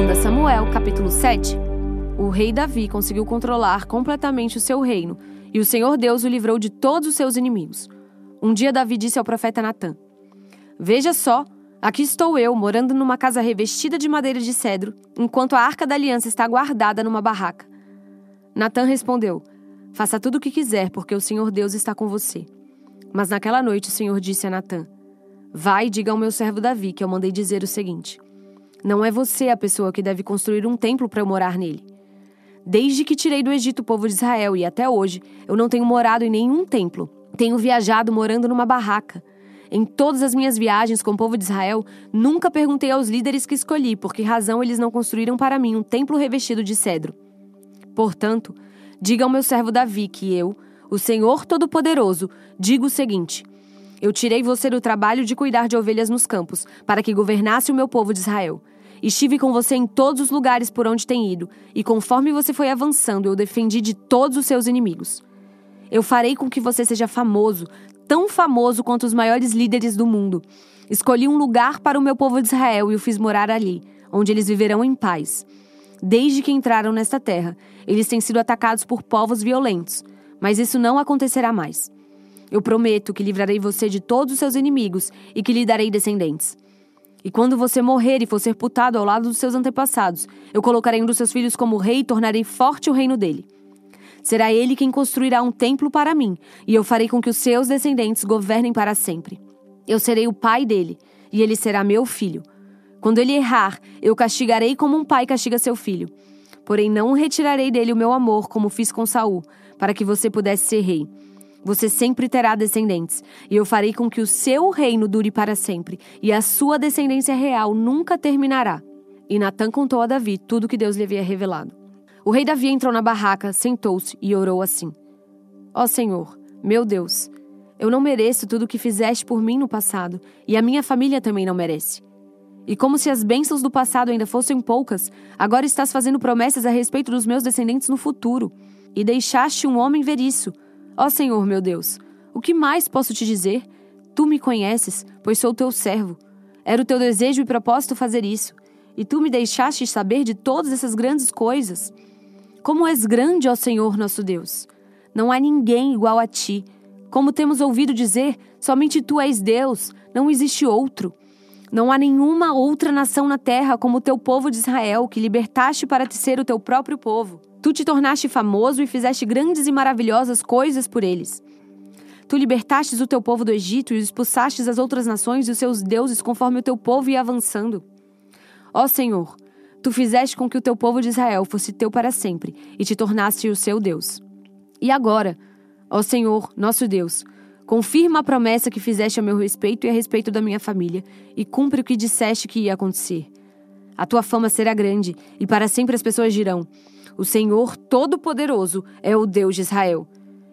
Segundo Samuel, capítulo 7, o rei Davi conseguiu controlar completamente o seu reino, e o Senhor Deus o livrou de todos os seus inimigos. Um dia Davi disse ao profeta Natã: Veja só, aqui estou eu, morando numa casa revestida de madeira de cedro, enquanto a arca da aliança está guardada numa barraca. Natã respondeu: Faça tudo o que quiser, porque o Senhor Deus está com você. Mas naquela noite o Senhor disse a Natã: Vai e diga ao meu servo Davi que eu mandei dizer o seguinte: Não é você a pessoa que deve construir um templo para eu morar nele. Desde que tirei do Egito o povo de Israel e até hoje, eu não tenho morado em nenhum templo. Tenho viajado morando numa barraca. Em todas as minhas viagens com o povo de Israel, nunca perguntei aos líderes que escolhi por que razão eles não construíram para mim um templo revestido de cedro. Portanto, diga ao meu servo Davi que eu, o Senhor Todo-Poderoso, digo o seguinte: Eu tirei você do trabalho de cuidar de ovelhas nos campos, para que governasse o meu povo de Israel. Estive com você em todos os lugares por onde tem ido, e conforme você foi avançando, eu defendi de todos os seus inimigos. Eu farei com que você seja famoso, tão famoso quanto os maiores líderes do mundo. Escolhi um lugar para o meu povo de Israel e o fiz morar ali, onde eles viverão em paz. Desde que entraram nesta terra, eles têm sido atacados por povos violentos, mas isso não acontecerá mais. Eu prometo que livrarei você de todos os seus inimigos e que lhe darei descendentes. E quando você morrer e for sepultado ao lado dos seus antepassados, eu colocarei um dos seus filhos como rei e tornarei forte o reino dele. Será ele quem construirá um templo para mim, e eu farei com que os seus descendentes governem para sempre. Eu serei o pai dele, e ele será meu filho. Quando ele errar, eu castigarei como um pai castiga seu filho. Porém, não retirarei dele o meu amor, como fiz com Saul, para que você pudesse ser rei. Você sempre terá descendentes, e eu farei com que o seu reino dure para sempre, e a sua descendência real nunca terminará. E Natã contou a Davi tudo o que Deus lhe havia revelado. O rei Davi entrou na barraca, sentou-se e orou assim: Ó oh Senhor, meu Deus, eu não mereço tudo o que fizeste por mim no passado, e a minha família também não merece. E como se as bênçãos do passado ainda fossem poucas, agora estás fazendo promessas a respeito dos meus descendentes no futuro. E deixaste um homem ver isso. Ó Senhor, meu Deus, o que mais posso te dizer? Tu me conheces, pois sou teu servo. Era o teu desejo e propósito fazer isso. E tu me deixaste saber de todas essas grandes coisas. Como és grande, ó Senhor nosso Deus! Não há ninguém igual a ti. Como temos ouvido dizer, somente tu és Deus, não existe outro. Não há nenhuma outra nação na terra como o teu povo de Israel, que libertaste para te ser o teu próprio povo. Tu te tornaste famoso e fizeste grandes e maravilhosas coisas por eles. Tu libertastes o teu povo do Egito e expulsastes as outras nações e os seus deuses conforme o teu povo ia avançando. Ó Senhor, tu fizeste com que o teu povo de Israel fosse teu para sempre e te tornaste o seu Deus. E agora, ó Senhor, nosso Deus, Confirma a promessa que fizeste a meu respeito e a respeito da minha família, e cumpre o que disseste que ia acontecer. A tua fama será grande, e para sempre as pessoas dirão: O Senhor Todo-Poderoso é o Deus de Israel.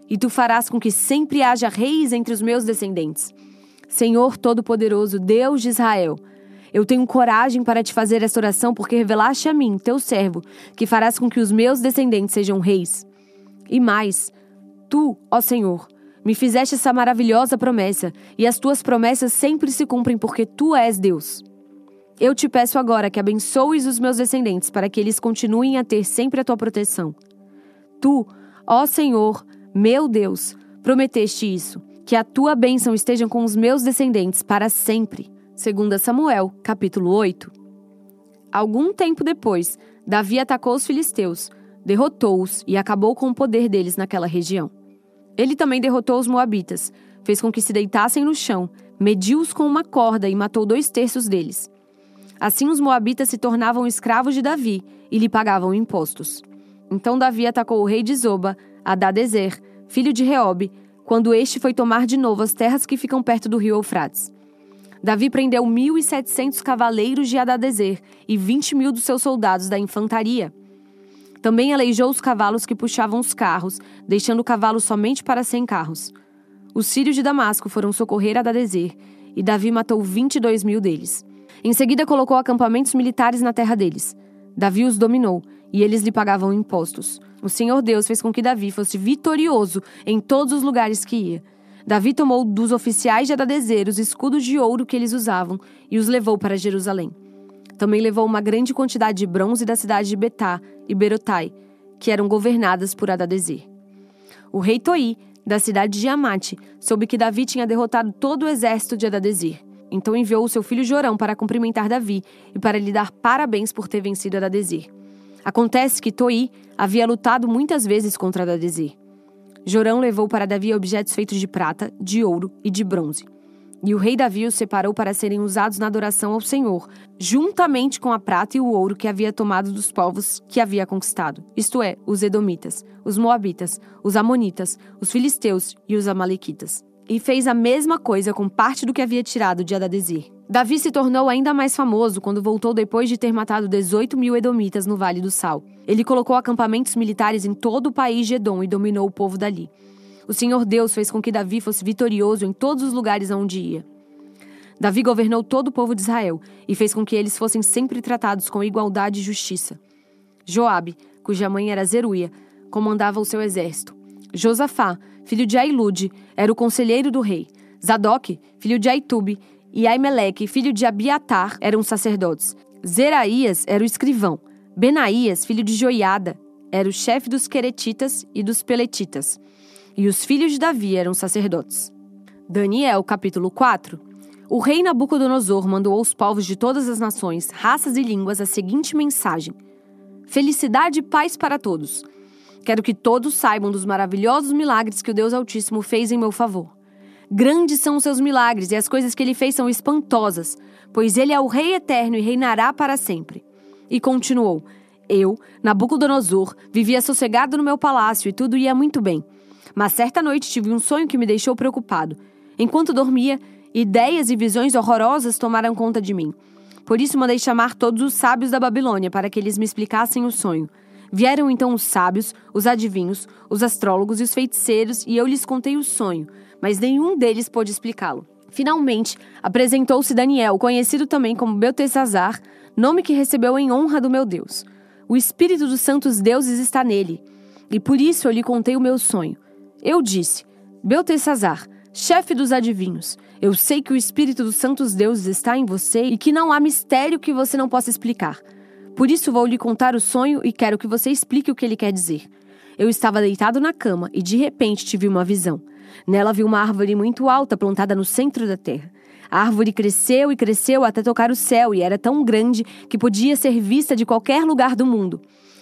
E tu farás com que sempre haja reis entre os meus descendentes. Senhor Todo-Poderoso, Deus de Israel, eu tenho coragem para te fazer esta oração porque revelaste a mim, teu servo, que farás com que os meus descendentes sejam reis. E mais, tu, ó Senhor, me fizeste essa maravilhosa promessa, e as tuas promessas sempre se cumprem porque tu és Deus. Eu te peço agora que abençoes os meus descendentes para que eles continuem a ter sempre a tua proteção. Tu, ó Senhor, meu Deus, prometeste isso, que a tua bênção esteja com os meus descendentes para sempre. 2 Samuel, capítulo 8. Algum tempo depois, Davi atacou os filisteus, derrotou-os e acabou com o poder deles naquela região. Ele também derrotou os Moabitas, fez com que se deitassem no chão, mediu-os com uma corda e matou dois terços deles. Assim os Moabitas se tornavam escravos de Davi e lhe pagavam impostos. Então Davi atacou o rei de Zoba, Adadezer, filho de Reobe, quando este foi tomar de novo as terras que ficam perto do rio Eufrates. Davi prendeu 1.700 cavaleiros de Adadezer e 20 mil dos seus soldados da infantaria. Também aleijou os cavalos que puxavam os carros, deixando o cavalo somente para cem carros. Os sírios de Damasco foram socorrer a Dadezer, e Davi matou 22 mil deles. Em seguida, colocou acampamentos militares na terra deles. Davi os dominou, e eles lhe pagavam impostos. O Senhor Deus fez com que Davi fosse vitorioso em todos os lugares que ia. Davi tomou dos oficiais de Adadezer os escudos de ouro que eles usavam e os levou para Jerusalém. Também levou uma grande quantidade de bronze da cidade de Betá e Berotai, que eram governadas por Adadezer. O rei Toi, da cidade de Amate, soube que Davi tinha derrotado todo o exército de Adadezer. Então enviou o seu filho Jorão para cumprimentar Davi e para lhe dar parabéns por ter vencido Adadezer. Acontece que Toi havia lutado muitas vezes contra Adadezer. Jorão levou para Davi objetos feitos de prata, de ouro e de bronze. E o rei Davi os separou para serem usados na adoração ao Senhor, juntamente com a prata e o ouro que havia tomado dos povos que havia conquistado, isto é, os Edomitas, os Moabitas, os Amonitas, os Filisteus e os Amalequitas. E fez a mesma coisa com parte do que havia tirado de Adadezer. Davi se tornou ainda mais famoso quando voltou depois de ter matado 18 mil Edomitas no Vale do Sal. Ele colocou acampamentos militares em todo o país de Edom e dominou o povo dali. O Senhor Deus fez com que Davi fosse vitorioso em todos os lugares aonde ia. Davi governou todo o povo de Israel e fez com que eles fossem sempre tratados com igualdade e justiça. Joabe, cuja mãe era Zeruia, comandava o seu exército. Josafá, filho de Ailude, era o conselheiro do rei. Zadok, filho de Aitube, e Aimeleque, filho de Abiatar, eram sacerdotes. Zeraías era o escrivão. Benaías, filho de Joiada, era o chefe dos queretitas e dos peletitas e os filhos de Davi eram sacerdotes. Daniel, capítulo 4. O rei Nabucodonosor mandou aos povos de todas as nações, raças e línguas a seguinte mensagem: Felicidade e paz para todos. Quero que todos saibam dos maravilhosos milagres que o Deus Altíssimo fez em meu favor. Grandes são os seus milagres e as coisas que ele fez são espantosas, pois ele é o Rei eterno e reinará para sempre. E continuou: Eu, Nabucodonosor, vivia sossegado no meu palácio e tudo ia muito bem. Mas certa noite tive um sonho que me deixou preocupado. Enquanto dormia, ideias e visões horrorosas tomaram conta de mim. Por isso mandei chamar todos os sábios da Babilônia para que eles me explicassem o sonho. Vieram então os sábios, os adivinhos, os astrólogos e os feiticeiros, e eu lhes contei o sonho, mas nenhum deles pôde explicá-lo. Finalmente, apresentou-se Daniel, conhecido também como Beltesazar, nome que recebeu em honra do meu Deus. O espírito dos santos deuses está nele, e por isso eu lhe contei o meu sonho. Eu disse: Beltesazar, chefe dos adivinhos, eu sei que o Espírito dos Santos Deuses está em você e que não há mistério que você não possa explicar. Por isso vou lhe contar o sonho e quero que você explique o que ele quer dizer. Eu estava deitado na cama e de repente tive uma visão. Nela vi uma árvore muito alta plantada no centro da terra. A árvore cresceu e cresceu até tocar o céu e era tão grande que podia ser vista de qualquer lugar do mundo.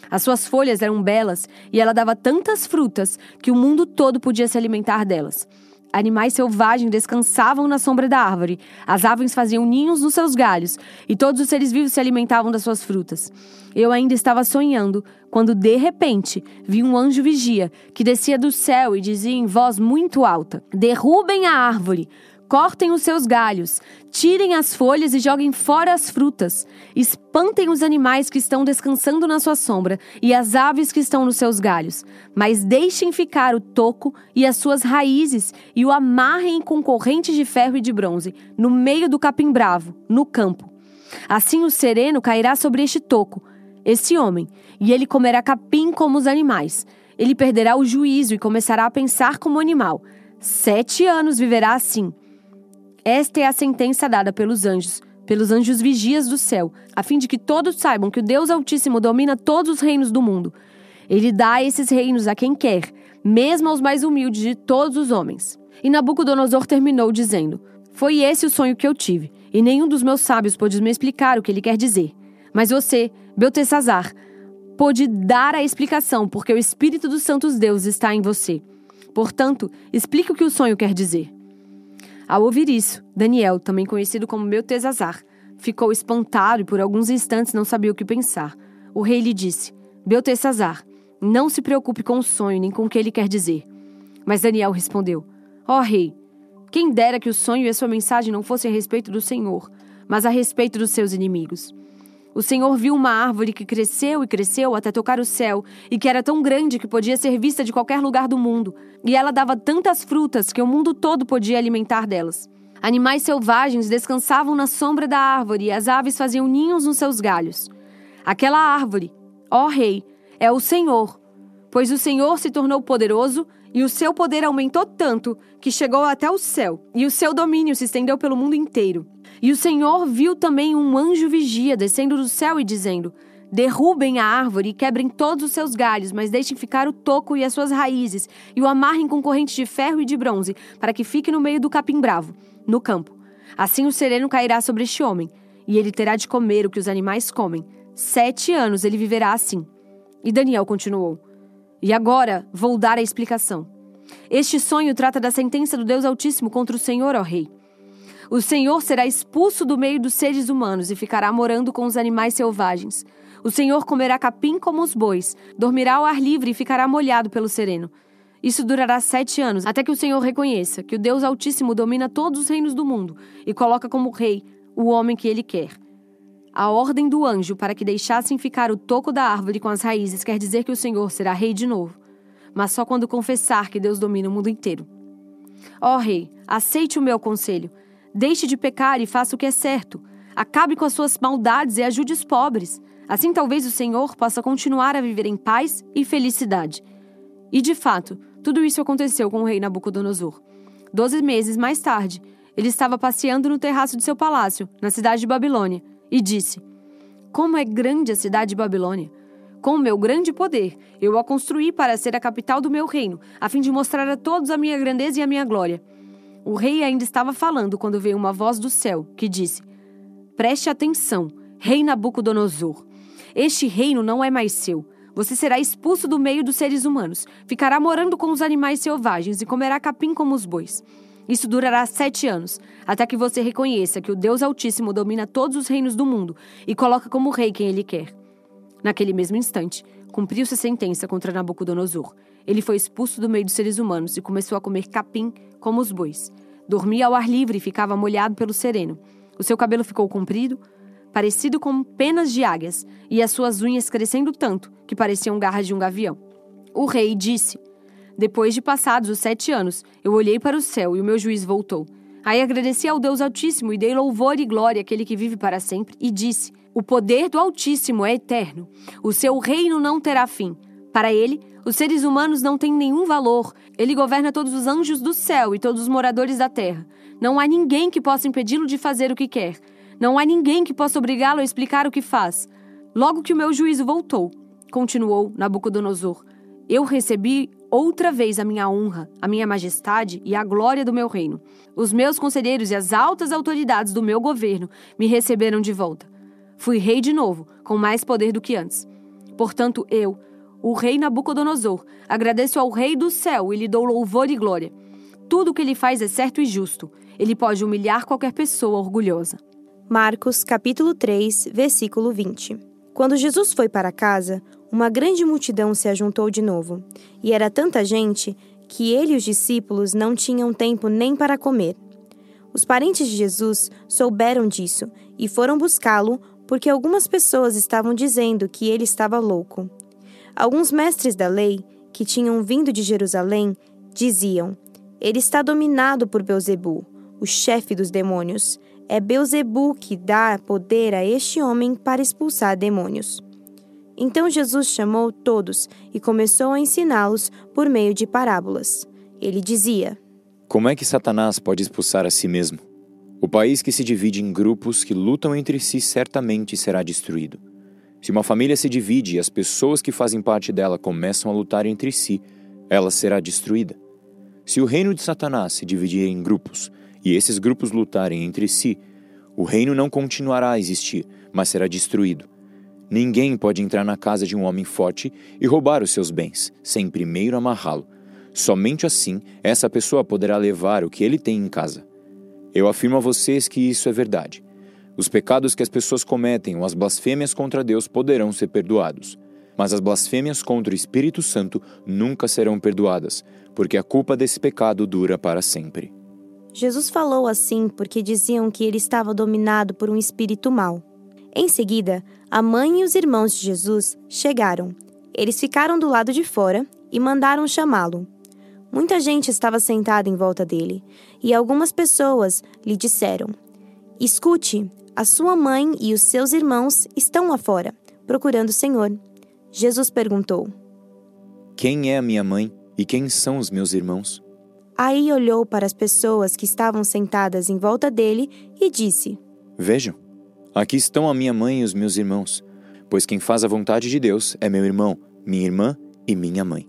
As suas folhas eram belas e ela dava tantas frutas que o mundo todo podia se alimentar delas. Animais selvagens descansavam na sombra da árvore, as aves faziam ninhos nos seus galhos e todos os seres vivos se alimentavam das suas frutas. Eu ainda estava sonhando quando, de repente, vi um anjo vigia que descia do céu e dizia em voz muito alta: Derrubem a árvore! Cortem os seus galhos, tirem as folhas e joguem fora as frutas. Espantem os animais que estão descansando na sua sombra e as aves que estão nos seus galhos. Mas deixem ficar o toco e as suas raízes e o amarrem com correntes de ferro e de bronze, no meio do capim bravo, no campo. Assim o sereno cairá sobre este toco, esse homem, e ele comerá capim como os animais. Ele perderá o juízo e começará a pensar como animal. Sete anos viverá assim. Esta é a sentença dada pelos anjos, pelos anjos vigias do céu, a fim de que todos saibam que o Deus Altíssimo domina todos os reinos do mundo. Ele dá esses reinos a quem quer, mesmo aos mais humildes de todos os homens. E Nabucodonosor terminou dizendo: Foi esse o sonho que eu tive, e nenhum dos meus sábios pôde me explicar o que ele quer dizer. Mas você, Beltesazar, pôde dar a explicação, porque o Espírito dos Santos Deus está em você. Portanto, explique o que o sonho quer dizer. Ao ouvir isso, Daniel, também conhecido como Beltesazar, ficou espantado e por alguns instantes não sabia o que pensar. O rei lhe disse: Beltesazar, não se preocupe com o sonho nem com o que ele quer dizer. Mas Daniel respondeu: Ó oh, rei, quem dera que o sonho e a sua mensagem não fossem a respeito do Senhor, mas a respeito dos seus inimigos. O Senhor viu uma árvore que cresceu e cresceu até tocar o céu, e que era tão grande que podia ser vista de qualquer lugar do mundo, e ela dava tantas frutas que o mundo todo podia alimentar delas. Animais selvagens descansavam na sombra da árvore e as aves faziam ninhos nos seus galhos. Aquela árvore, ó Rei, é o Senhor, pois o Senhor se tornou poderoso E o seu poder aumentou tanto que chegou até o céu, e o seu domínio se estendeu pelo mundo inteiro. E o Senhor viu também um anjo vigia descendo do céu e dizendo: Derrubem a árvore e quebrem todos os seus galhos, mas deixem ficar o toco e as suas raízes, e o amarrem com correntes de ferro e de bronze, para que fique no meio do capim bravo, no campo. Assim o sereno cairá sobre este homem, e ele terá de comer o que os animais comem. Sete anos ele viverá assim. E Daniel continuou: E agora vou dar a explicação. Este sonho trata da sentença do Deus Altíssimo contra o Senhor, ó Rei. O Senhor será expulso do meio dos seres humanos e ficará morando com os animais selvagens. O Senhor comerá capim como os bois, dormirá ao ar livre e ficará molhado pelo sereno. Isso durará sete anos, até que o Senhor reconheça que o Deus Altíssimo domina todos os reinos do mundo e coloca como rei o homem que ele quer. A ordem do anjo para que deixassem ficar o toco da árvore com as raízes quer dizer que o Senhor será rei de novo, mas só quando confessar que Deus domina o mundo inteiro. Ó rei, aceite o meu conselho. Deixe de pecar e faça o que é certo. Acabe com as suas maldades e ajude os pobres. Assim, talvez o Senhor possa continuar a viver em paz e felicidade. E de fato, tudo isso aconteceu com o rei Nabucodonosor. Doze meses mais tarde, ele estava passeando no terraço de seu palácio, na cidade de Babilônia, e disse: Como é grande a cidade de Babilônia! Com o meu grande poder, eu a construí para ser a capital do meu reino, a fim de mostrar a todos a minha grandeza e a minha glória. O rei ainda estava falando quando veio uma voz do céu que disse: Preste atenção, rei Nabucodonosor. Este reino não é mais seu. Você será expulso do meio dos seres humanos, ficará morando com os animais selvagens e comerá capim como os bois. Isso durará sete anos, até que você reconheça que o Deus Altíssimo domina todos os reinos do mundo e coloca como rei quem ele quer. Naquele mesmo instante, cumpriu-se a sentença contra Nabucodonosor. Ele foi expulso do meio dos seres humanos e começou a comer capim como os bois. Dormia ao ar livre e ficava molhado pelo sereno. O seu cabelo ficou comprido, parecido com penas de águias, e as suas unhas crescendo tanto que pareciam garras de um gavião. O rei disse: Depois de passados os sete anos, eu olhei para o céu e o meu juiz voltou. Aí agradeci ao Deus Altíssimo e dei louvor e glória àquele que vive para sempre, e disse: O poder do Altíssimo é eterno. O seu reino não terá fim. Para ele, os seres humanos não têm nenhum valor. Ele governa todos os anjos do céu e todos os moradores da terra. Não há ninguém que possa impedi-lo de fazer o que quer. Não há ninguém que possa obrigá-lo a explicar o que faz. Logo que o meu juízo voltou, continuou Nabucodonosor, eu recebi outra vez a minha honra, a minha majestade e a glória do meu reino. Os meus conselheiros e as altas autoridades do meu governo me receberam de volta. Fui rei de novo, com mais poder do que antes. Portanto, eu, o rei Nabucodonosor, agradeço ao rei do céu e lhe dou louvor e glória. Tudo o que ele faz é certo e justo. Ele pode humilhar qualquer pessoa orgulhosa. Marcos, capítulo 3, versículo 20. Quando Jesus foi para casa, uma grande multidão se ajuntou de novo, e era tanta gente que ele e os discípulos não tinham tempo nem para comer. Os parentes de Jesus souberam disso e foram buscá-lo porque algumas pessoas estavam dizendo que ele estava louco. Alguns mestres da lei, que tinham vindo de Jerusalém, diziam: Ele está dominado por Beuzebu, o chefe dos demônios. É Beuzebu que dá poder a este homem para expulsar demônios. Então Jesus chamou todos e começou a ensiná-los por meio de parábolas. Ele dizia: Como é que Satanás pode expulsar a si mesmo? O país que se divide em grupos que lutam entre si certamente será destruído. Se uma família se divide e as pessoas que fazem parte dela começam a lutar entre si, ela será destruída. Se o reino de Satanás se dividir em grupos e esses grupos lutarem entre si, o reino não continuará a existir, mas será destruído. Ninguém pode entrar na casa de um homem forte e roubar os seus bens, sem primeiro amarrá-lo. Somente assim essa pessoa poderá levar o que ele tem em casa. Eu afirmo a vocês que isso é verdade. Os pecados que as pessoas cometem ou as blasfêmias contra Deus poderão ser perdoados, mas as blasfêmias contra o Espírito Santo nunca serão perdoadas, porque a culpa desse pecado dura para sempre. Jesus falou assim porque diziam que ele estava dominado por um espírito mau. Em seguida, a mãe e os irmãos de Jesus chegaram. Eles ficaram do lado de fora e mandaram chamá-lo. Muita gente estava sentada em volta dele, e algumas pessoas lhe disseram: Escute, a sua mãe e os seus irmãos estão lá fora, procurando o Senhor. Jesus perguntou: Quem é a minha mãe E quem são os meus irmãos? Aí olhou para as pessoas que estavam sentadas em volta dele e disse: Vejam, aqui estão a minha mãe e os meus irmãos, pois quem faz a vontade de Deus é meu irmão, minha irmã e minha mãe.